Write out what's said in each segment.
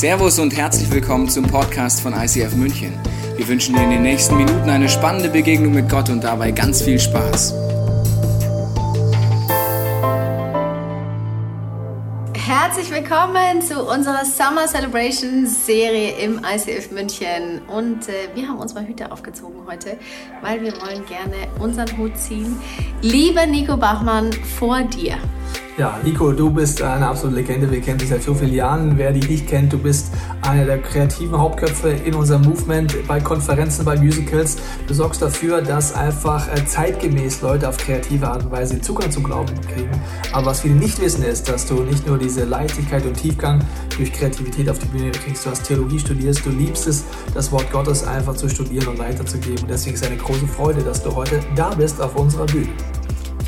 Servus und herzlich willkommen zum Podcast von ICF München. Wir wünschen dir in den nächsten Minuten eine spannende Begegnung mit Gott und dabei ganz viel Spaß. Herzlich willkommen zu unserer Summer Celebration Serie im ICF München. Und äh, wir haben uns mal Hüte aufgezogen heute, weil wir wollen gerne unseren Hut ziehen. Lieber Nico Bachmann, vor dir. Ja, Nico, du bist eine absolute Legende. Wir kennen dich seit so vielen Jahren. Wer dich nicht kennt, du bist einer der kreativen Hauptköpfe in unserem Movement, bei Konferenzen, bei Musicals. Du sorgst dafür, dass einfach äh, zeitgemäß Leute auf kreative Art und Weise Zugang zum Glauben kriegen. Aber was viele nicht wissen, ist, dass du nicht nur diese Leichtigkeit und Tiefgang durch Kreativität auf die Bühne kriegst. Du hast Theologie studierst, du liebst es, das Wort Gottes einfach zu studieren und weiterzugeben. Deswegen ist es eine große Freude, dass du heute da bist auf unserer Bühne.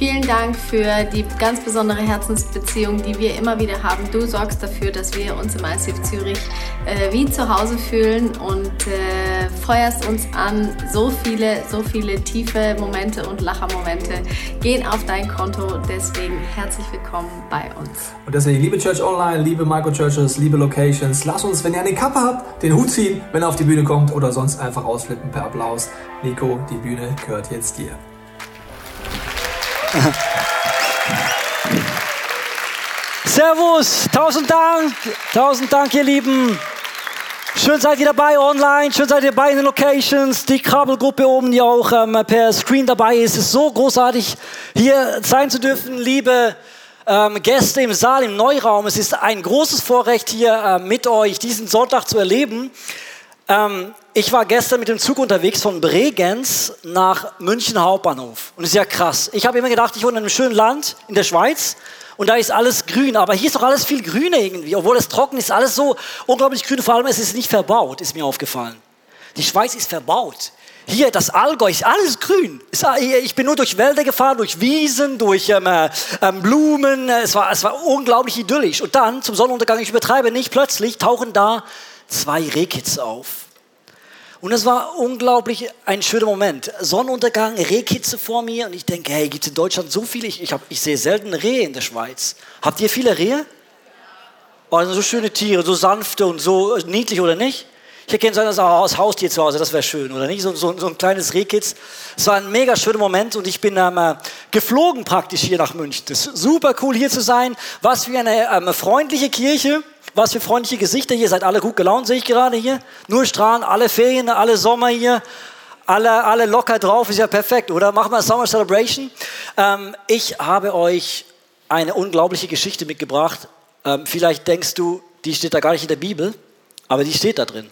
Vielen Dank für die ganz besondere Herzensbeziehung, die wir immer wieder haben. Du sorgst dafür, dass wir uns im ICF Zürich äh, wie zu Hause fühlen und äh, feuerst uns an. So viele, so viele tiefe Momente und Lachermomente gehen auf dein Konto. Deswegen herzlich willkommen bei uns. Und deswegen, liebe Church Online, liebe Microchurches, liebe Locations, lass uns, wenn ihr eine Kappe habt, den Hut ziehen, wenn er auf die Bühne kommt oder sonst einfach ausflippen per Applaus. Nico, die Bühne gehört jetzt dir. Servus, tausend Dank, tausend Dank, ihr Lieben. Schön seid ihr dabei online, schön seid ihr dabei in den Locations, die Kabelgruppe oben, die auch ähm, per Screen dabei ist. Es ist so großartig, hier sein zu dürfen, liebe ähm, Gäste im Saal, im Neuraum. Es ist ein großes Vorrecht, hier äh, mit euch diesen Sonntag zu erleben. Ähm, ich war gestern mit dem Zug unterwegs von Bregenz nach München Hauptbahnhof. Und es ist ja krass. Ich habe immer gedacht, ich wohne in einem schönen Land in der Schweiz und da ist alles grün. Aber hier ist doch alles viel grüner irgendwie. Obwohl es trocken ist, alles so unglaublich grün. Vor allem, es ist nicht verbaut, ist mir aufgefallen. Die Schweiz ist verbaut. Hier, das Allgäu ist alles grün. Ich bin nur durch Wälder gefahren, durch Wiesen, durch ähm, äh, ähm, Blumen. Es war, es war unglaublich idyllisch. Und dann, zum Sonnenuntergang, ich übertreibe nicht, plötzlich tauchen da zwei Rehkitze auf. Und es war unglaublich ein schöner Moment. Sonnenuntergang, Rehkitze vor mir und ich denke, hey, gibt es in Deutschland so viele? Ich, ich, hab, ich sehe selten Rehe in der Schweiz. Habt ihr viele Rehe? Oh, so schöne Tiere, so sanfte und so niedlich oder nicht? Ich gerne so ein Haustier zu Hause, das wäre schön, oder nicht? So, so, so, ein kleines Rehkitz. Es war ein mega schöner Moment und ich bin ähm, geflogen praktisch hier nach München. Das ist super cool hier zu sein. Was für eine ähm, freundliche Kirche. Was für freundliche Gesichter hier. Seid alle gut gelaunt, sehe ich gerade hier. Nur Strahlen, alle Ferien, alle Sommer hier. Alle, alle locker drauf, ist ja perfekt, oder? Machen wir Summer Celebration. Ähm, ich habe euch eine unglaubliche Geschichte mitgebracht. Ähm, vielleicht denkst du, die steht da gar nicht in der Bibel, aber die steht da drin.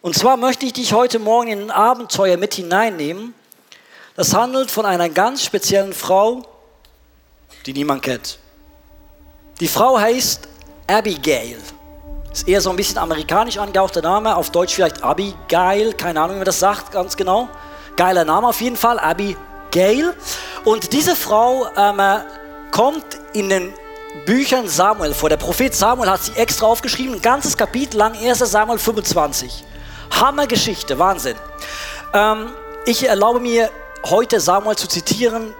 Und zwar möchte ich dich heute Morgen in ein Abenteuer mit hineinnehmen. Das handelt von einer ganz speziellen Frau, die niemand kennt. Die Frau heißt Abigail. Ist eher so ein bisschen amerikanisch angehauchter Name, auf Deutsch vielleicht Abigail, keine Ahnung, wie man das sagt ganz genau. Geiler Name auf jeden Fall, Abigail. Und diese Frau ähm, äh, kommt in den Büchern Samuel vor. Der Prophet Samuel hat sie extra aufgeschrieben, ein ganzes Kapitel lang, 1 Samuel 25. Hammergeschichte, Wahnsinn. Ähm, ich erlaube mir heute Samuel zu zitieren,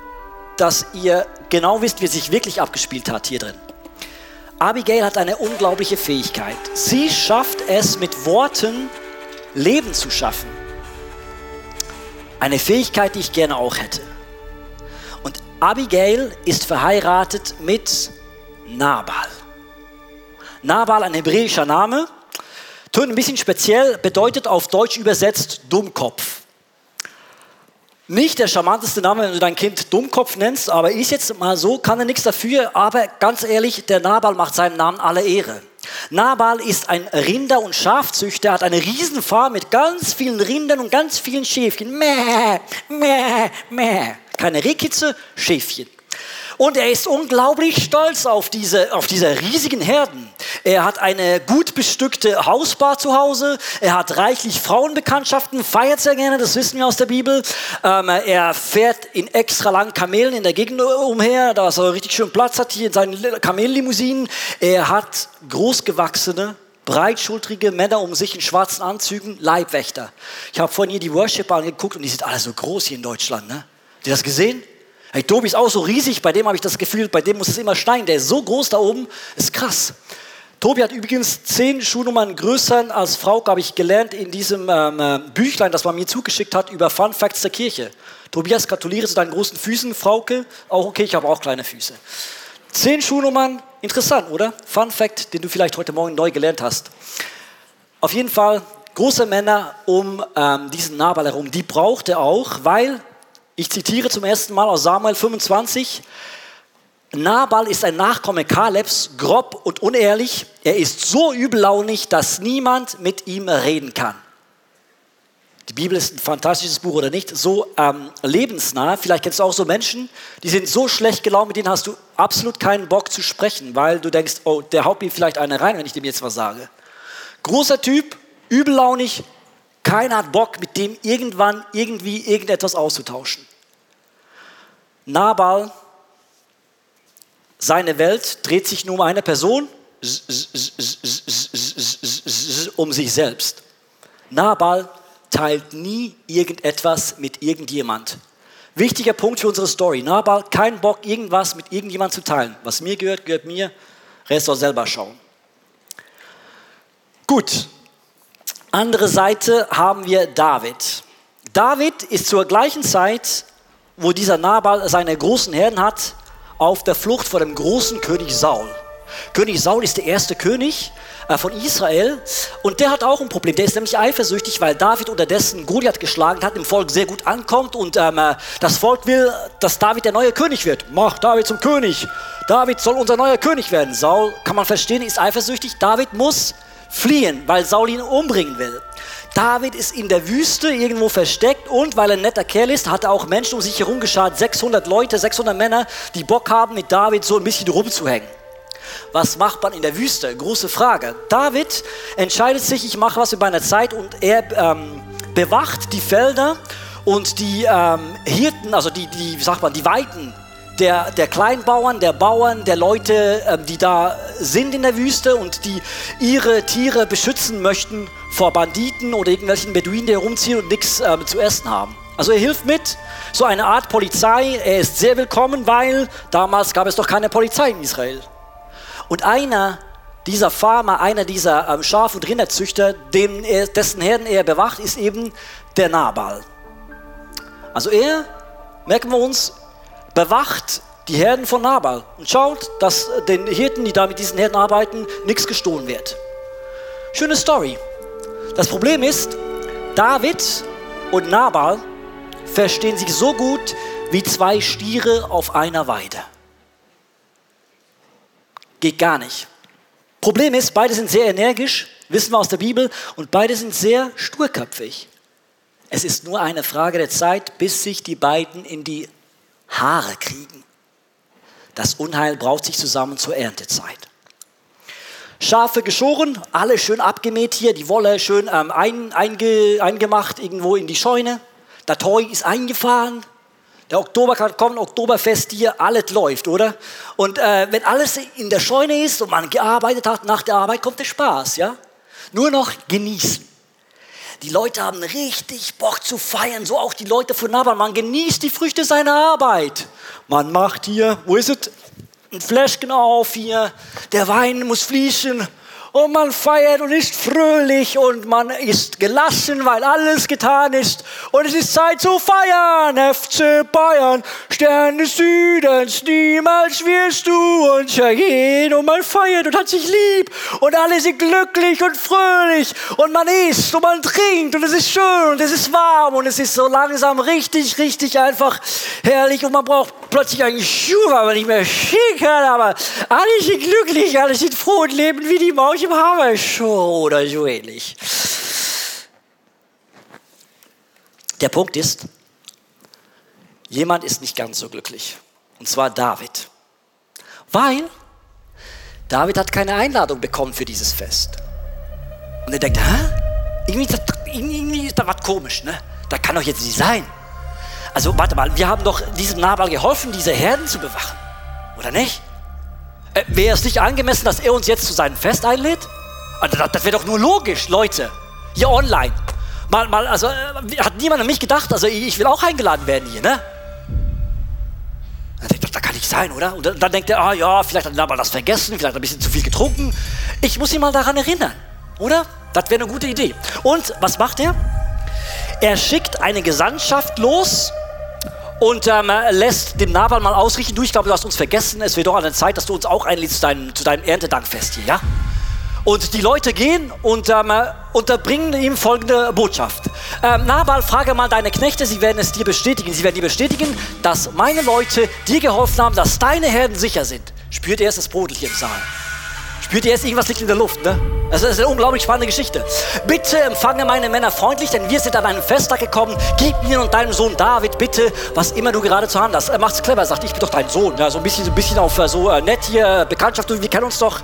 dass ihr genau wisst, wie es sich wirklich abgespielt hat hier drin. Abigail hat eine unglaubliche Fähigkeit. Sie schafft es mit Worten Leben zu schaffen. Eine Fähigkeit, die ich gerne auch hätte. Und Abigail ist verheiratet mit Nabal. Nabal, ein hebräischer Name, Tönt ein bisschen speziell, bedeutet auf Deutsch übersetzt Dummkopf. Nicht der charmanteste Name, wenn du dein Kind Dummkopf nennst, aber ist jetzt mal so, kann er nichts dafür, aber ganz ehrlich, der Nabal macht seinem Namen alle Ehre. Nabal ist ein Rinder- und Schafzüchter, hat eine Riesenfarm mit ganz vielen Rindern und ganz vielen Schäfchen. Mäh, mäh, mäh. Keine Rehkitze, Schäfchen. Und er ist unglaublich stolz auf diese, auf diese riesigen Herden. Er hat eine gut bestückte Hausbar zu Hause. Er hat reichlich Frauenbekanntschaften, feiert sehr gerne, das wissen wir aus der Bibel. Ähm, er fährt in extra langen Kamelen in der Gegend umher, da er richtig schön Platz hat hier in seinen Kamellimousinen. Er hat großgewachsene, breitschultrige Männer um sich in schwarzen Anzügen, Leibwächter. Ich habe vorhin hier die Worshipper angeguckt und die sind alle so groß hier in Deutschland. Ne? Habt ihr das gesehen? Hey, Tobi ist auch so riesig, bei dem habe ich das Gefühl, bei dem muss es immer schneien. Der ist so groß da oben, ist krass. Tobi hat übrigens zehn Schuhnummern größer als Frau, habe ich gelernt, in diesem ähm, äh, Büchlein, das man mir zugeschickt hat, über Fun Facts der Kirche. Tobias, gratuliere zu deinen großen Füßen. Frauke, auch okay, ich habe auch kleine Füße. Zehn Schuhnummern, interessant, oder? Fun Fact, den du vielleicht heute Morgen neu gelernt hast. Auf jeden Fall, große Männer um ähm, diesen Nabal herum, die braucht er auch, weil, ich zitiere zum ersten Mal aus Samuel 25, Nabal ist ein Nachkomme Kalebs, grob und unehrlich. Er ist so übellaunig, dass niemand mit ihm reden kann. Die Bibel ist ein fantastisches Buch oder nicht, so ähm, lebensnah. Vielleicht kennst du auch so Menschen, die sind so schlecht gelaunt, mit denen hast du absolut keinen Bock zu sprechen, weil du denkst, oh, der haut mir vielleicht eine rein, wenn ich dem jetzt was sage. Großer Typ, übellaunig, keiner hat Bock, mit dem irgendwann irgendwie irgendetwas auszutauschen. Nabal seine Welt dreht sich nur um eine Person, um sich selbst. Nabal teilt nie irgendetwas mit irgendjemand. Wichtiger Punkt für unsere Story. Nabal, kein Bock, irgendwas mit irgendjemand zu teilen. Was mir gehört, gehört mir. Rest soll selber schauen. Gut. Andere Seite haben wir David. David ist zur gleichen Zeit, wo dieser Nabal seine großen Herden hat, auf der Flucht vor dem großen König Saul. König Saul ist der erste König äh, von Israel und der hat auch ein Problem. Der ist nämlich eifersüchtig, weil David unterdessen Goliath geschlagen hat, im Volk sehr gut ankommt und ähm, äh, das Volk will, dass David der neue König wird. Mach David zum König. David soll unser neuer König werden. Saul, kann man verstehen, ist eifersüchtig. David muss fliehen, weil Saul ihn umbringen will. David ist in der Wüste irgendwo versteckt und weil er ein netter Kerl ist, hat er auch Menschen um sich herum geschart, 600 Leute, 600 Männer, die Bock haben, mit David so ein bisschen rumzuhängen. Was macht man in der Wüste? Große Frage. David entscheidet sich, ich mache was in meiner Zeit und er ähm, bewacht die Felder und die ähm, Hirten, also die, die, sagt man, die Weiden der, der Kleinbauern, der Bauern, der Leute, ähm, die da sind in der Wüste und die ihre Tiere beschützen möchten vor Banditen oder irgendwelchen Beduinen, die herumziehen und nichts ähm, zu essen haben. Also er hilft mit, so eine Art Polizei. Er ist sehr willkommen, weil damals gab es doch keine Polizei in Israel. Und einer dieser Farmer, einer dieser ähm, Schaf- und Rinderzüchter, dem er, dessen Herden er bewacht, ist eben der Nabal. Also er, merken wir uns, bewacht die Herden von Nabal und schaut, dass den Hirten, die da mit diesen Herden arbeiten, nichts gestohlen wird. Schöne Story. Das Problem ist, David und Nabal verstehen sich so gut wie zwei Stiere auf einer Weide. Geht gar nicht. Problem ist, beide sind sehr energisch, wissen wir aus der Bibel, und beide sind sehr sturköpfig. Es ist nur eine Frage der Zeit, bis sich die beiden in die Haare kriegen. Das Unheil braucht sich zusammen zur Erntezeit. Schafe geschoren, alle schön abgemäht hier, die Wolle schön ähm, ein, einge, eingemacht irgendwo in die Scheune. Der Toy ist eingefahren. Der Oktober kann kommen, Oktoberfest hier, alles läuft, oder? Und äh, wenn alles in der Scheune ist und man gearbeitet hat, nach der Arbeit kommt der Spaß, ja? Nur noch genießen. Die Leute haben richtig Bock zu feiern, so auch die Leute von Nabal. Man genießt die Früchte seiner Arbeit. Man macht hier, wo ist es? Ein Fläschchen auf hier. Der Wein muss fließen und man feiert und ist fröhlich und man ist gelassen, weil alles getan ist. Und es ist Zeit zu feiern. FC Bayern, Stern des Südens, niemals wirst du uns ergehen. Und man feiert und hat sich lieb und alle sind glücklich und fröhlich und man isst und man trinkt und es ist schön und es ist warm und es ist so langsam richtig, richtig einfach herrlich und man braucht plötzlich einen Schuh, weil man nicht mehr schick hat, aber alle sind glücklich, alle sind froh und leben wie die Maus im Hammershow oder so ähnlich. Der Punkt ist, jemand ist nicht ganz so glücklich. Und zwar David. Weil David hat keine Einladung bekommen für dieses Fest. Und er denkt, hä? Irgendwie ist, da, irgendwie ist da was komisch, ne? Das kann doch jetzt nicht sein. Also warte mal, wir haben doch diesem Nabal geholfen, diese Herden zu bewachen. Oder nicht? Äh, wäre es nicht angemessen, dass er uns jetzt zu seinem Fest einlädt? Also, das, das wäre doch nur logisch, Leute. Hier online. Mal, mal, also äh, hat niemand an mich gedacht, also ich will auch eingeladen werden hier, ne? Dann denkt er, das kann nicht sein, oder? Und dann, denkt er, ah ja, vielleicht hat Nabal das vergessen, vielleicht hat er ein bisschen zu viel getrunken. Ich muss ihn mal daran erinnern, oder? Das wäre eine gute Idee. Und was macht er? Er schickt eine Gesandtschaft los und ähm, lässt dem Nabal mal ausrichten, du, ich glaube, du hast uns vergessen, es wird doch an der Zeit, dass du uns auch einlädst zu deinem, zu deinem Erntedankfest hier, ja? Und die Leute gehen und ähm, unterbringen ihm folgende Botschaft. Ähm, Nabal, frage mal deine Knechte, sie werden es dir bestätigen. Sie werden dir bestätigen, dass meine Leute dir geholfen haben, dass deine Herden sicher sind. Spürt ihr erst das Brodel hier im Saal? Spürt ihr jetzt, irgendwas liegt in der Luft, ne? Das ist eine unglaublich spannende Geschichte. Bitte empfange meine Männer freundlich, denn wir sind an einem Festtag gekommen. Gib mir und deinem Sohn David bitte, was immer du gerade zur Hand hast. Er macht's clever, sagt, ich bin doch dein Sohn. Ja, so ein bisschen, so ein bisschen auf äh, so äh, nett hier, Bekanntschaft, wir kennen uns doch.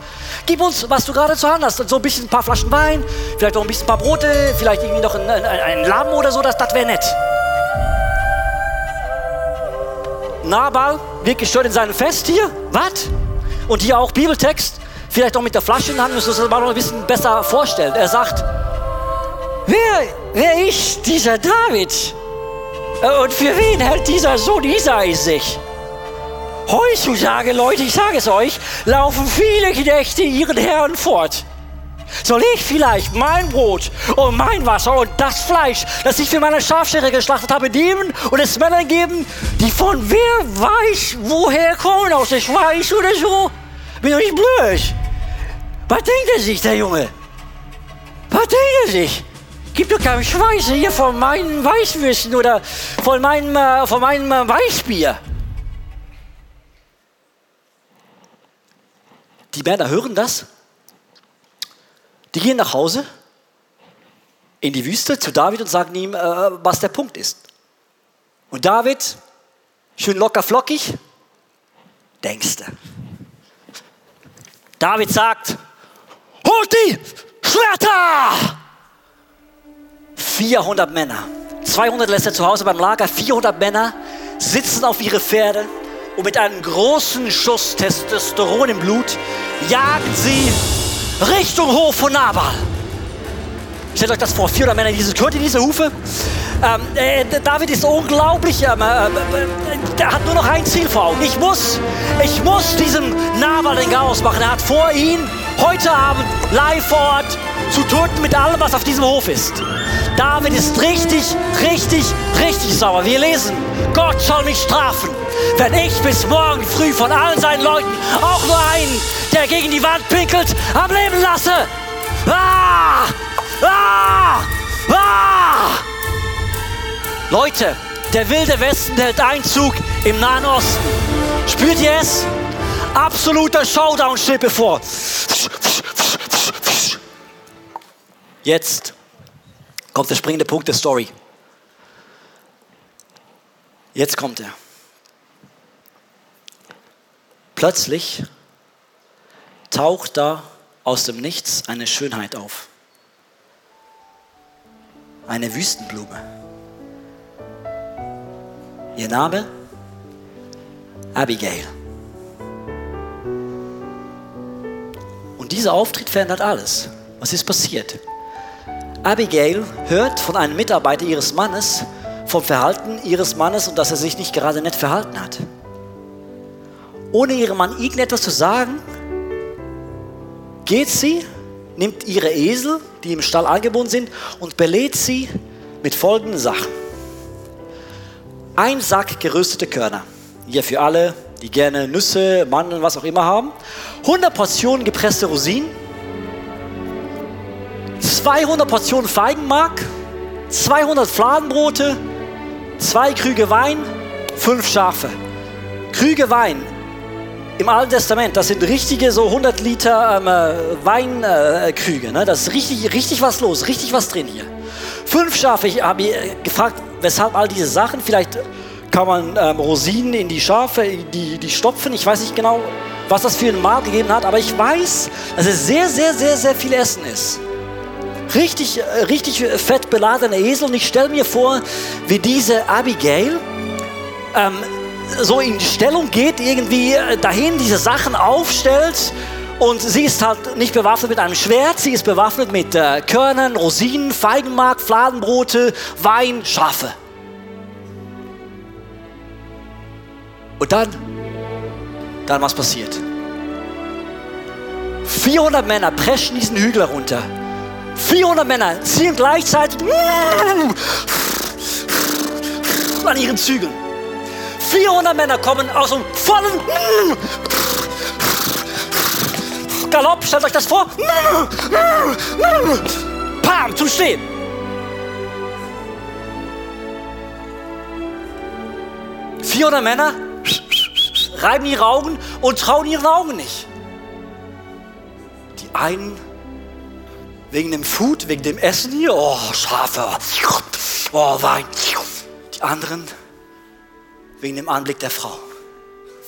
Gib uns, was du gerade zur Hand hast. So ein bisschen ein paar Flaschen Wein, vielleicht auch ein bisschen ein paar Brote, vielleicht irgendwie noch ein, ein, ein Lamm oder so, das, das wäre nett. Nabal wird gestört in seinem Fest hier. Was? Und hier auch Bibeltext vielleicht auch mit der Flasche in der Hand, müssen wir uns das mal noch ein bisschen besser vorstellen. Er sagt, wer, wer ist dieser David? Äh, und für wen hält dieser Sohn Isai sich? Heutzutage, Leute, ich sage es euch, laufen viele Knechte ihren Herren fort. Soll ich vielleicht mein Brot und mein Wasser und das Fleisch, das ich für meine Schafschere geschlachtet habe, nehmen und es Männern geben, die von wer weiß woher kommen, aus der Schweiz oder so? Bin doch nicht blöd. Was denkt er sich, der Junge? Was denkt er sich? Gibt doch keinen Schweiß hier von meinen Weißwürsten oder von meinem, äh, von meinem äh, Weißbier. Die Männer hören das. Die gehen nach Hause in die Wüste zu David und sagen ihm, äh, was der Punkt ist. Und David, schön locker flockig, denkste. David sagt, holt die Schwerter! 400 Männer. 200 lässt er zu Hause beim Lager. 400 Männer sitzen auf ihre Pferde und mit einem großen Schuss Testosteron im Blut jagen sie Richtung Hof von Nabal. Stellt euch das vor, 400 Männer, diese, hört ihr diese Hufe? Ähm, äh, David ist unglaublich, ähm, äh, äh, der hat nur noch ein Ziel vor Augen. Ich muss, ich muss diesem Nabal den Chaos machen. Er hat vor, ihn heute Abend live vor Ort zu töten mit allem, was auf diesem Hof ist. David ist richtig, richtig, richtig sauer. Wir lesen, Gott soll mich strafen, wenn ich bis morgen früh von allen seinen Leuten auch nur einen, der gegen die Wand pinkelt, am Leben lasse. Ah! Ah! Ah! Leute, der wilde Westen hält Einzug im Nahen Osten. Spürt ihr es? Absoluter Showdown steht bevor. Jetzt kommt der springende Punkt der Story. Jetzt kommt er. Plötzlich taucht da aus dem Nichts eine Schönheit auf. Eine Wüstenblume. Ihr Name? Abigail. Und dieser Auftritt verändert alles. Was ist passiert? Abigail hört von einem Mitarbeiter ihres Mannes vom Verhalten ihres Mannes und dass er sich nicht gerade nett verhalten hat. Ohne ihrem Mann irgendetwas zu sagen, geht sie, nimmt ihre Esel, die im Stall angebunden sind, und belädt sie mit folgenden Sachen. Ein Sack geröstete Körner, hier für alle, die gerne Nüsse, Mandeln, was auch immer haben. 100 Portionen gepresste Rosinen, 200 Portionen Feigenmark, 200 Fladenbrote, zwei Krüge Wein, fünf Schafe. Krüge Wein im Alten Testament, das sind richtige so 100 Liter ähm, äh, Weinkrüge. Äh, ne? Das ist richtig, richtig was los, richtig was drin hier. Fünf Schafe, ich habe gefragt, weshalb all diese Sachen. Vielleicht kann man ähm, Rosinen in die Schafe, die, die stopfen. Ich weiß nicht genau, was das für ein Mahl gegeben hat, aber ich weiß, dass es sehr, sehr, sehr, sehr viel Essen ist richtig, äh, richtig fett beladene Esel. Und ich stelle mir vor, wie diese Abigail ähm, so in Stellung geht, irgendwie äh, dahin diese Sachen aufstellt. Und sie ist halt nicht bewaffnet mit einem Schwert, sie ist bewaffnet mit äh, Körnern, Rosinen, Feigenmark, Fladenbrote, Wein, Schafe. Und dann, dann was passiert. 400 Männer preschen diesen Hügel runter. 400 Männer ziehen gleichzeitig an ihren Zügeln. 400 Männer kommen aus einem vollen Galopp. Stellt euch das vor. Pam, zum Stehen. Vierhundert Männer reiben ihre Augen und trauen ihren Augen nicht. Die einen wegen dem Food, wegen dem Essen hier, oh, Schafe, oh, Wein. Die anderen wegen dem Anblick der Frau.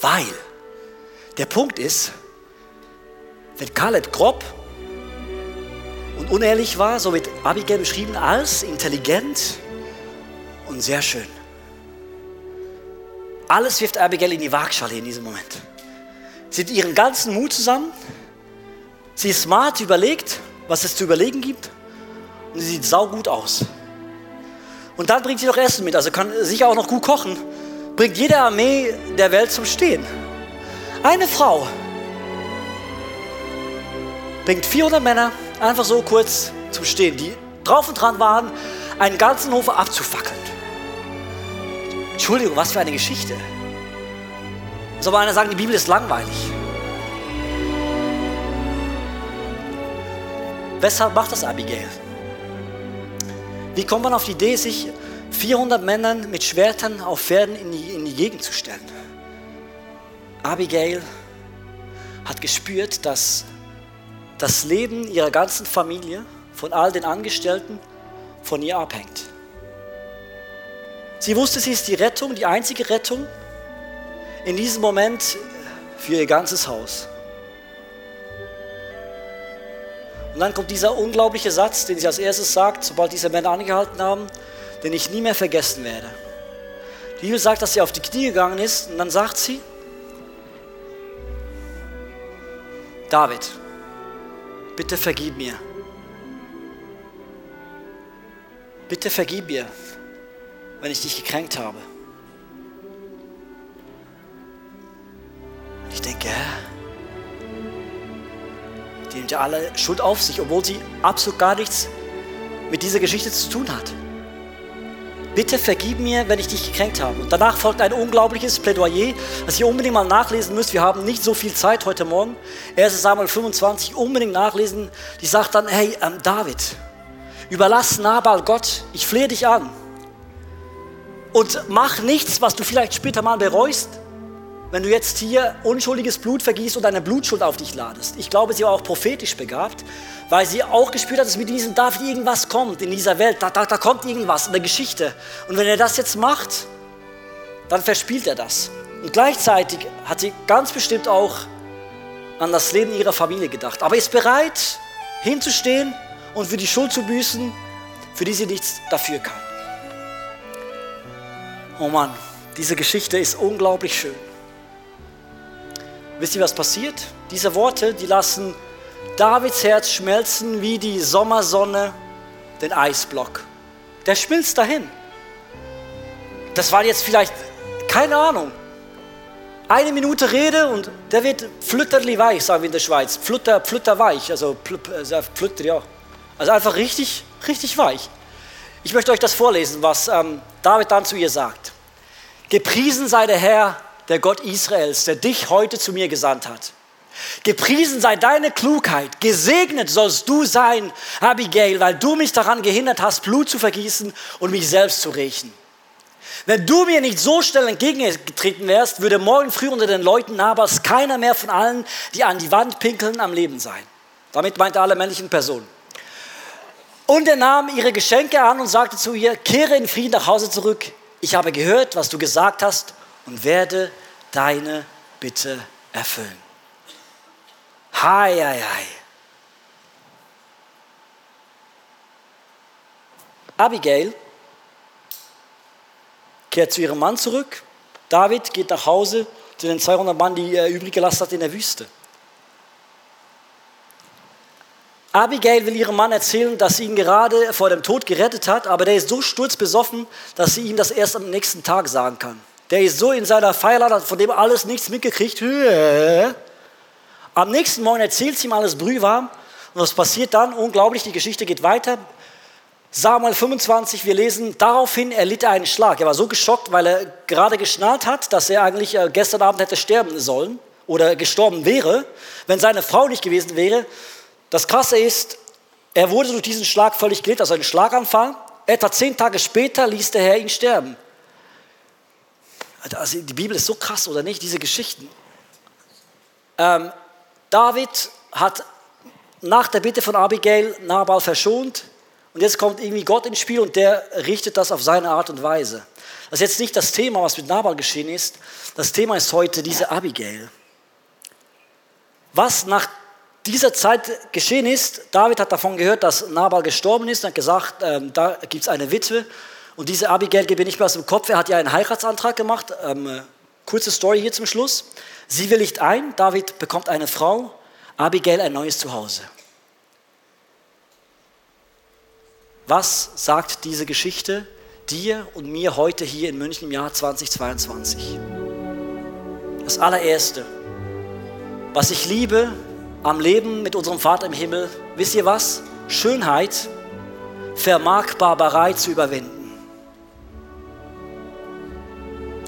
Weil der Punkt ist, wenn Khaled grob und unehrlich war, so wird Abigail beschrieben als intelligent und sehr schön. Alles wirft Abigail in die Waagschale in diesem Moment. Sie hat ihren ganzen Mut zusammen. Sie ist smart, überlegt, was es zu überlegen gibt. Und sie sieht saugut aus. Und dann bringt sie noch Essen mit, also kann sicher auch noch gut kochen. Bringt jede Armee der Welt zum Stehen. Eine Frau bringt 400 Männer einfach so kurz zum Stehen, die drauf und dran waren, einen ganzen Hof abzufackeln. Entschuldigung, was für eine Geschichte. Soll einer sagen, die Bibel ist langweilig. Weshalb macht das Abigail? Wie kommt man auf die Idee, sich 400 Männern mit Schwertern auf Pferden in die, in die Gegend zu stellen? Abigail hat gespürt, dass das Leben ihrer ganzen Familie, von all den Angestellten, von ihr abhängt. Sie wusste, sie ist die Rettung, die einzige Rettung in diesem Moment für ihr ganzes Haus. Und dann kommt dieser unglaubliche Satz, den sie als erstes sagt, sobald diese Männer angehalten haben, den ich nie mehr vergessen werde. Die Bibel sagt, dass sie auf die Knie gegangen ist und dann sagt sie, David, bitte vergib mir. Bitte vergib mir, wenn ich dich gekränkt habe. Ich denke, die nimmt ja alle Schuld auf sich, obwohl sie absolut gar nichts mit dieser Geschichte zu tun hat. Bitte vergib mir, wenn ich dich gekränkt habe. Und danach folgt ein unglaubliches Plädoyer, das ihr unbedingt mal nachlesen müsst. Wir haben nicht so viel Zeit heute Morgen. 1 Samuel 25, unbedingt nachlesen. Die sagt dann, hey ähm, David, überlass Nabal Gott, ich flehe dich an. Und mach nichts, was du vielleicht später mal bereust, wenn du jetzt hier unschuldiges Blut vergießt und eine Blutschuld auf dich ladest. Ich glaube, sie war auch prophetisch begabt weil sie auch gespürt hat, dass mit diesem David irgendwas kommt in dieser Welt. Da, da, da kommt irgendwas in der Geschichte. Und wenn er das jetzt macht, dann verspielt er das. Und gleichzeitig hat sie ganz bestimmt auch an das Leben ihrer Familie gedacht. Aber ist bereit, hinzustehen und für die Schuld zu büßen, für die sie nichts dafür kann. Oh Mann, diese Geschichte ist unglaublich schön. Wisst ihr, was passiert? Diese Worte, die lassen Davids Herz schmelzen wie die Sommersonne den Eisblock. Der schmilzt dahin. Das war jetzt vielleicht, keine Ahnung, eine Minute Rede und der wird flütterli weich, sagen wir in der Schweiz. Flutter, flutter weich, also flutter, ja. Also einfach richtig, richtig weich. Ich möchte euch das vorlesen, was ähm, David dann zu ihr sagt. Gepriesen sei der Herr, der Gott Israels, der dich heute zu mir gesandt hat. Gepriesen sei deine Klugheit, gesegnet sollst du sein, Abigail, weil du mich daran gehindert hast, Blut zu vergießen und mich selbst zu rächen. Wenn du mir nicht so schnell entgegengetreten wärst, würde morgen früh unter den Leuten Nabas keiner mehr von allen, die an die Wand pinkeln, am Leben sein. Damit meinte alle männlichen Personen. Und er nahm ihre Geschenke an und sagte zu ihr, kehre in Frieden nach Hause zurück. Ich habe gehört, was du gesagt hast und werde deine Bitte erfüllen. Hei, hei, hei. Abigail kehrt zu ihrem Mann zurück. David geht nach Hause zu den 200 Mann, die er übrig gelassen hat in der Wüste. Abigail will ihrem Mann erzählen, dass sie ihn gerade vor dem Tod gerettet hat, aber der ist so sturzbesoffen, dass sie ihm das erst am nächsten Tag sagen kann. Der ist so in seiner Feierladen, von dem alles nichts mitgekriegt. Am nächsten Morgen erzählt sie ihm alles brühwarm. Und was passiert dann? Unglaublich, die Geschichte geht weiter. Samuel 25, wir lesen, daraufhin erlitt er einen Schlag. Er war so geschockt, weil er gerade geschnallt hat, dass er eigentlich äh, gestern Abend hätte sterben sollen oder gestorben wäre, wenn seine Frau nicht gewesen wäre. Das Krasse ist, er wurde durch diesen Schlag völlig gelitten, also einen Schlaganfall. Etwa zehn Tage später ließ der Herr ihn sterben. Also die Bibel ist so krass, oder nicht? Diese Geschichten. Ähm, David hat nach der Bitte von Abigail Nabal verschont. Und jetzt kommt irgendwie Gott ins Spiel und der richtet das auf seine Art und Weise. Das ist jetzt nicht das Thema, was mit Nabal geschehen ist. Das Thema ist heute diese Abigail. Was nach dieser Zeit geschehen ist, David hat davon gehört, dass Nabal gestorben ist und hat gesagt, ähm, da gibt es eine Witwe. Und diese Abigail gebe ich nicht mehr aus dem Kopf. Er hat ja einen Heiratsantrag gemacht. Ähm, kurze Story hier zum Schluss. Sie willigt ein, David bekommt eine Frau, Abigail ein neues Zuhause. Was sagt diese Geschichte dir und mir heute hier in München im Jahr 2022? Das allererste, was ich liebe am Leben mit unserem Vater im Himmel, wisst ihr was? Schönheit vermag Barbarei zu überwinden.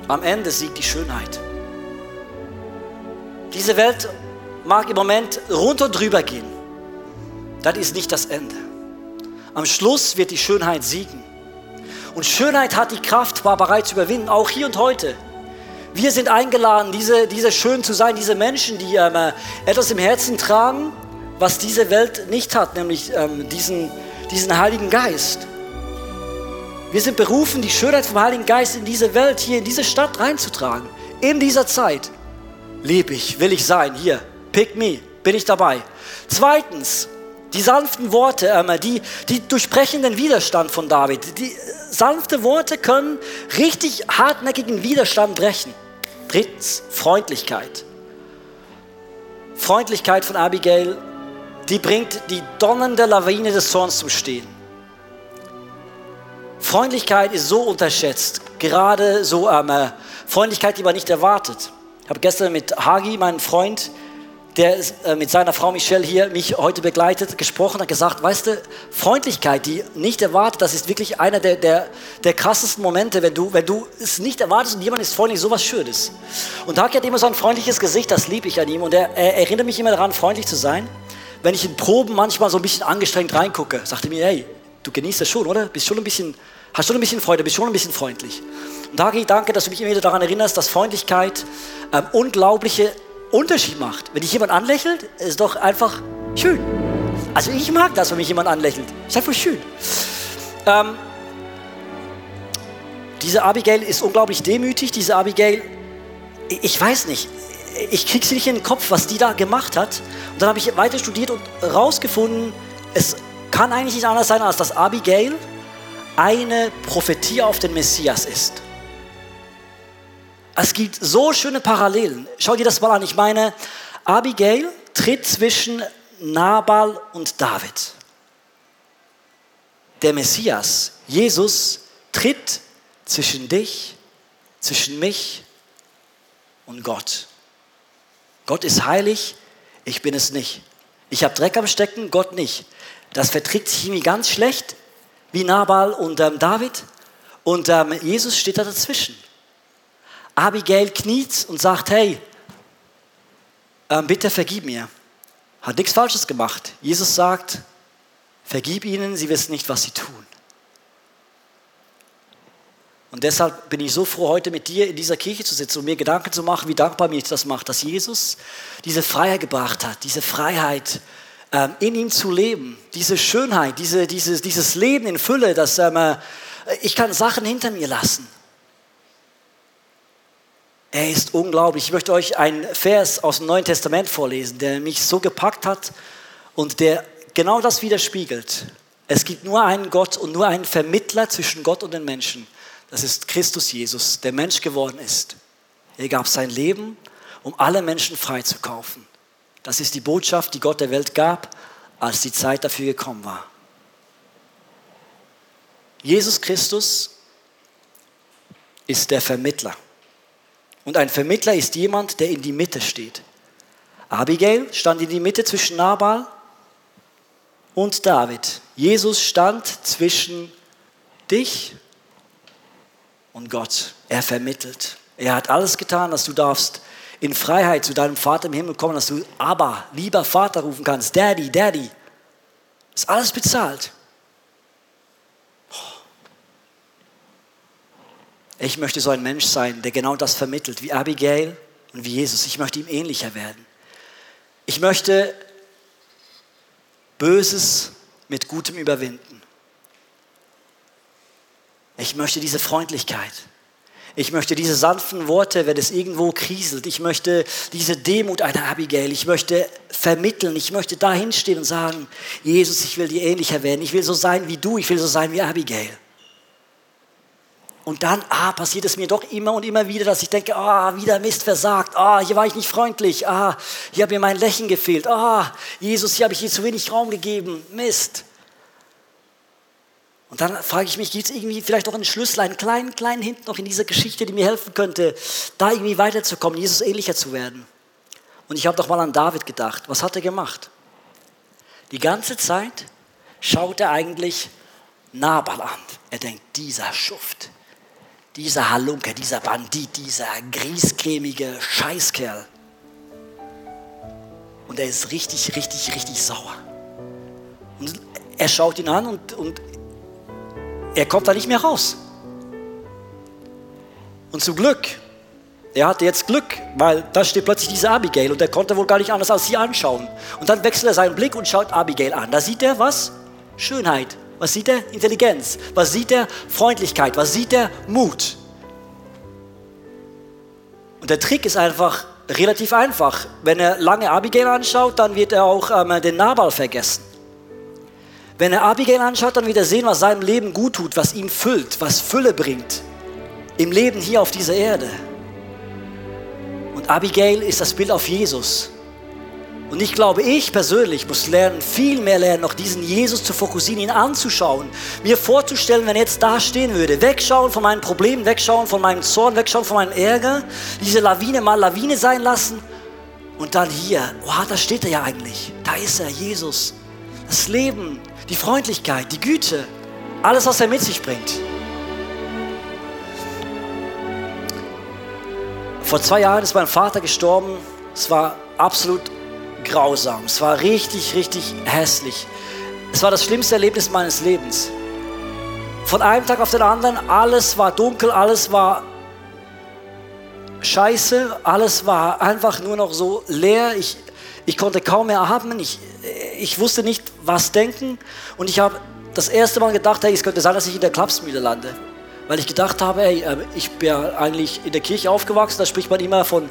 Am Ende siegt die Schönheit. Diese Welt mag im Moment runter drüber gehen. Das ist nicht das Ende. Am Schluss wird die Schönheit siegen. Und Schönheit hat die Kraft, Barbarei zu überwinden, auch hier und heute. Wir sind eingeladen, diese, diese schön zu sein, diese Menschen, die ähm, äh, etwas im Herzen tragen, was diese Welt nicht hat, nämlich ähm, diesen, diesen Heiligen Geist. Wir sind berufen, die Schönheit vom Heiligen Geist in diese Welt, hier in diese Stadt reinzutragen. In dieser Zeit lebe ich, will ich sein, hier, pick me, bin ich dabei. Zweitens, die sanften Worte, ähm, die, die durchbrechen den Widerstand von David. Die äh, sanfte Worte können richtig hartnäckigen Widerstand brechen. Drittens, Freundlichkeit. Freundlichkeit von Abigail, die bringt die donnernde Lawine des Zorns zum Stehen. Freundlichkeit ist so unterschätzt, gerade so ähm, Freundlichkeit, die man nicht erwartet. Ich habe gestern mit Hagi, meinem Freund, der äh, mit seiner Frau Michelle hier mich heute begleitet, gesprochen hat, gesagt, weißt du, Freundlichkeit, die nicht erwartet, das ist wirklich einer der, der, der krassesten Momente, wenn du, wenn du es nicht erwartest und jemand ist freundlich, sowas Schönes. Und Hagi hat immer so ein freundliches Gesicht, das liebe ich an ihm und er, er erinnert mich immer daran, freundlich zu sein. Wenn ich in Proben manchmal so ein bisschen angestrengt reingucke, sagt er mir, hey, du genießt das schon, oder? Bist schon ein bisschen, hast schon ein bisschen Freude, bist schon ein bisschen freundlich. Und Hagi, danke, dass du mich immer wieder daran erinnerst, dass Freundlichkeit ähm, unglaubliche Unterschied macht. Wenn dich jemand anlächelt, ist doch einfach schön. Also ich mag das, wenn mich jemand anlächelt. Ist einfach schön. Ähm, diese Abigail ist unglaublich demütig. Diese Abigail, ich weiß nicht, ich krieg sie nicht in den Kopf, was die da gemacht hat. Und dann habe ich weiter studiert und herausgefunden, es kann eigentlich nicht anders sein, als dass Abigail eine Prophetie auf den Messias ist. Es gibt so schöne Parallelen. Schau dir das mal an. Ich meine, Abigail tritt zwischen Nabal und David. Der Messias, Jesus, tritt zwischen dich, zwischen mich und Gott. Gott ist heilig, ich bin es nicht. Ich habe Dreck am Stecken, Gott nicht. Das verträgt sich irgendwie ganz schlecht, wie Nabal und ähm, David. Und ähm, Jesus steht da dazwischen. Abigail kniet und sagt, hey, ähm, bitte vergib mir. Hat nichts Falsches gemacht. Jesus sagt, vergib ihnen, sie wissen nicht, was sie tun. Und deshalb bin ich so froh, heute mit dir in dieser Kirche zu sitzen und mir Gedanken zu machen, wie dankbar mir das macht, dass Jesus diese Freiheit gebracht hat, diese Freiheit in ihm zu leben, diese Schönheit, diese, dieses, dieses Leben in Fülle, dass ähm, ich kann Sachen hinter mir lassen. Er ist unglaublich. Ich möchte euch einen Vers aus dem Neuen Testament vorlesen, der mich so gepackt hat und der genau das widerspiegelt. Es gibt nur einen Gott und nur einen Vermittler zwischen Gott und den Menschen. Das ist Christus Jesus, der Mensch geworden ist. Er gab sein Leben, um alle Menschen freizukaufen. Das ist die Botschaft, die Gott der Welt gab, als die Zeit dafür gekommen war. Jesus Christus ist der Vermittler. Und ein Vermittler ist jemand, der in die Mitte steht. Abigail stand in die Mitte zwischen Nabal und David. Jesus stand zwischen dich und Gott. Er vermittelt. Er hat alles getan, dass du darfst in Freiheit zu deinem Vater im Himmel kommen, dass du aber lieber Vater rufen kannst. Daddy, Daddy. Ist alles bezahlt. Ich möchte so ein Mensch sein, der genau das vermittelt, wie Abigail und wie Jesus. Ich möchte ihm ähnlicher werden. Ich möchte Böses mit Gutem überwinden. Ich möchte diese Freundlichkeit. Ich möchte diese sanften Worte, wenn es irgendwo kriselt. Ich möchte diese Demut einer Abigail. Ich möchte vermitteln. Ich möchte da hinstehen und sagen, Jesus, ich will dir ähnlicher werden. Ich will so sein wie du. Ich will so sein wie Abigail. Und dann ah, passiert es mir doch immer und immer wieder, dass ich denke, ah, wieder Mist versagt, ah, hier war ich nicht freundlich, ah, hier hat mir mein Lächeln gefehlt, ah, Jesus, hier habe ich dir zu wenig Raum gegeben, Mist. Und dann frage ich mich, gibt es irgendwie vielleicht auch einen Schlüssel, einen kleinen, kleinen Hint noch in dieser Geschichte, die mir helfen könnte, da irgendwie weiterzukommen, Jesus ähnlicher zu werden. Und ich habe doch mal an David gedacht. Was hat er gemacht? Die ganze Zeit schaut er eigentlich Nabal an. Er denkt, dieser Schuft, dieser Halunke, dieser Bandit, dieser griescremige Scheißkerl. Und er ist richtig, richtig, richtig sauer. Und er schaut ihn an und, und er kommt da nicht mehr raus. Und zum Glück, er hatte jetzt Glück, weil da steht plötzlich diese Abigail und er konnte wohl gar nicht anders als sie anschauen. Und dann wechselt er seinen Blick und schaut Abigail an. Da sieht er was? Schönheit. Was sieht er? Intelligenz. Was sieht er? Freundlichkeit. Was sieht er? Mut. Und der Trick ist einfach relativ einfach. Wenn er lange Abigail anschaut, dann wird er auch ähm, den Nabal vergessen. Wenn er Abigail anschaut, dann wird er sehen, was seinem Leben gut tut, was ihm füllt, was Fülle bringt im Leben hier auf dieser Erde. Und Abigail ist das Bild auf Jesus. Und ich glaube, ich persönlich muss lernen, viel mehr lernen, noch diesen Jesus zu fokussieren, ihn anzuschauen, mir vorzustellen, wenn er jetzt da stehen würde, wegschauen von meinen Problemen, wegschauen von meinem Zorn, wegschauen von meinem Ärger, diese Lawine mal Lawine sein lassen und dann hier, oh, da steht er ja eigentlich, da ist er, Jesus, das Leben, die Freundlichkeit, die Güte, alles, was er mit sich bringt. Vor zwei Jahren ist mein Vater gestorben. Es war absolut grausam. Es war richtig, richtig hässlich. Es war das schlimmste Erlebnis meines Lebens. Von einem Tag auf den anderen, alles war dunkel, alles war scheiße, alles war einfach nur noch so leer. Ich, ich konnte kaum mehr atmen, ich, ich wusste nicht, was denken. Und ich habe das erste Mal gedacht, hey, es könnte sein, dass ich in der Klapsmühle lande. Weil ich gedacht habe, hey, ähm, ich bin eigentlich in der Kirche aufgewachsen, da spricht man immer von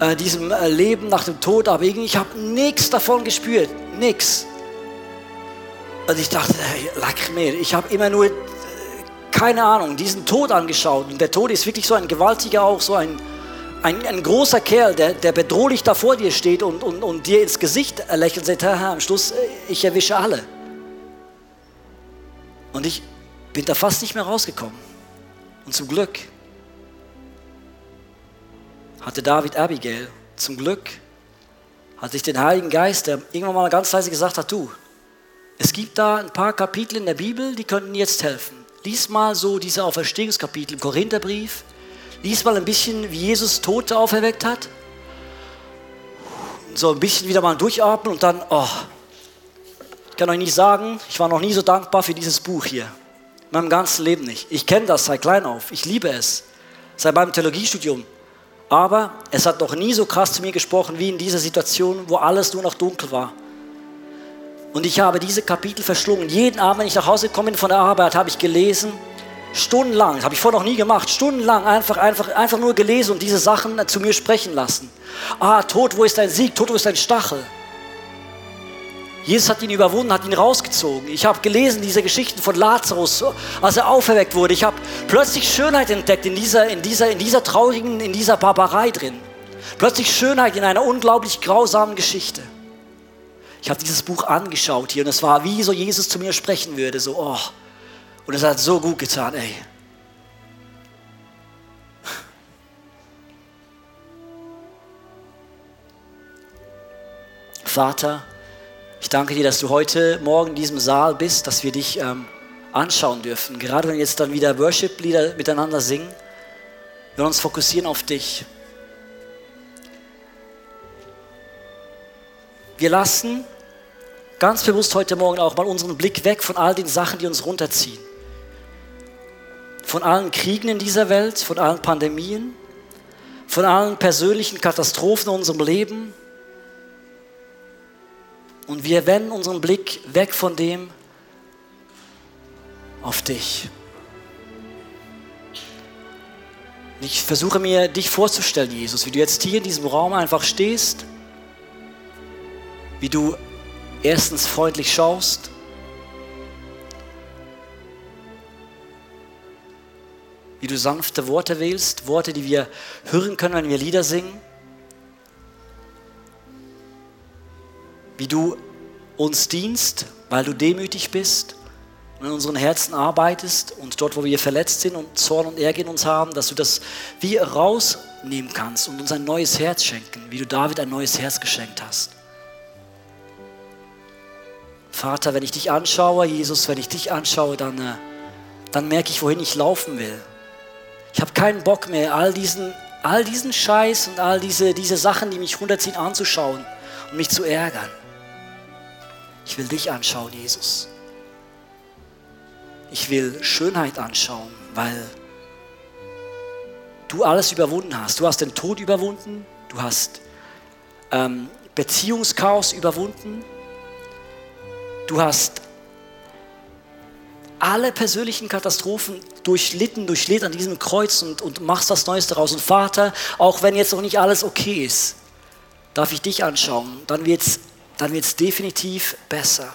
äh, diesem äh, Leben nach dem Tod, aber irgendwie, ich habe nichts davon gespürt, nichts. Und ich dachte, hey, ich habe immer nur, äh, keine Ahnung, diesen Tod angeschaut. Und der Tod ist wirklich so ein gewaltiger, auch so ein, ein, ein großer Kerl, der, der bedrohlich da vor dir steht und, und, und dir ins Gesicht lächelt sagt, Herr, am Schluss, äh, ich erwische alle. Und ich bin da fast nicht mehr rausgekommen. Und zum Glück hatte David Abigail. Zum Glück hatte ich den Heiligen Geist, der irgendwann mal ganz leise gesagt hat, du, es gibt da ein paar Kapitel in der Bibel, die könnten jetzt helfen. Lies mal so diese Auferstehungskapitel im Korintherbrief. Lies mal ein bisschen, wie Jesus Tote auferweckt hat. So ein bisschen wieder mal durchatmen und dann, oh, ich kann euch nicht sagen, ich war noch nie so dankbar für dieses Buch hier. In meinem ganzen Leben nicht. Ich kenne das seit klein auf. Ich liebe es. Seit meinem Theologiestudium. Aber es hat noch nie so krass zu mir gesprochen wie in dieser Situation, wo alles nur noch dunkel war. Und ich habe diese Kapitel verschlungen. Jeden Abend, wenn ich nach Hause gekommen bin von der Arbeit, habe ich gelesen. Stundenlang, das habe ich vorher noch nie gemacht, stundenlang einfach, einfach, einfach nur gelesen und diese Sachen zu mir sprechen lassen. Ah, Tod, wo ist dein Sieg? Tod, wo ist dein Stachel? Jesus hat ihn überwunden, hat ihn rausgezogen. Ich habe gelesen diese Geschichten von Lazarus, als er auferweckt wurde. Ich habe plötzlich Schönheit entdeckt in dieser, in, dieser, in dieser traurigen, in dieser Barbarei drin. Plötzlich Schönheit in einer unglaublich grausamen Geschichte. Ich habe dieses Buch angeschaut hier und es war wie so Jesus zu mir sprechen würde. So, oh. Und es hat so gut getan, ey. Vater, ich danke dir, dass du heute Morgen in diesem Saal bist, dass wir dich ähm, anschauen dürfen. Gerade wenn wir jetzt dann wieder Worship-Lieder miteinander singen, wir uns fokussieren auf dich. Wir lassen ganz bewusst heute Morgen auch mal unseren Blick weg von all den Sachen, die uns runterziehen. Von allen Kriegen in dieser Welt, von allen Pandemien, von allen persönlichen Katastrophen in unserem Leben. Und wir wenden unseren Blick weg von dem auf dich. Ich versuche mir dich vorzustellen, Jesus, wie du jetzt hier in diesem Raum einfach stehst, wie du erstens freundlich schaust, wie du sanfte Worte wählst, Worte, die wir hören können, wenn wir Lieder singen, wie du uns dienst, weil du demütig bist und in unseren Herzen arbeitest und dort, wo wir verletzt sind und Zorn und Ärger in uns haben, dass du das wie rausnehmen kannst und uns ein neues Herz schenken, wie du David ein neues Herz geschenkt hast. Vater, wenn ich dich anschaue, Jesus, wenn ich dich anschaue, dann, äh, dann merke ich, wohin ich laufen will. Ich habe keinen Bock mehr, all diesen, all diesen Scheiß und all diese, diese Sachen, die mich runterziehen, anzuschauen und mich zu ärgern. Ich will dich anschauen, Jesus. Ich will Schönheit anschauen, weil du alles überwunden hast. Du hast den Tod überwunden, du hast ähm, Beziehungschaos überwunden, du hast alle persönlichen Katastrophen durchlitten, durchlebt an diesem Kreuz und, und machst was Neues daraus. Und Vater, auch wenn jetzt noch nicht alles okay ist, darf ich dich anschauen, dann wird es dann wird's definitiv besser,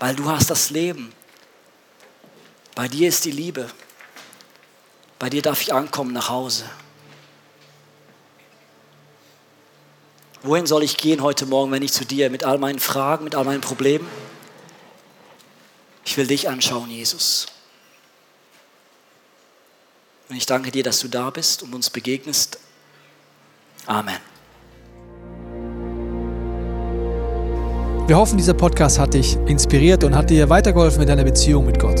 weil du hast das Leben. Bei dir ist die Liebe. Bei dir darf ich ankommen nach Hause. Wohin soll ich gehen heute Morgen, wenn ich zu dir mit all meinen Fragen, mit all meinen Problemen? Ich will dich anschauen, Jesus. Und ich danke dir, dass du da bist und uns begegnest. Amen. Wir hoffen, dieser Podcast hat dich inspiriert und hat dir weitergeholfen in deiner Beziehung mit Gott.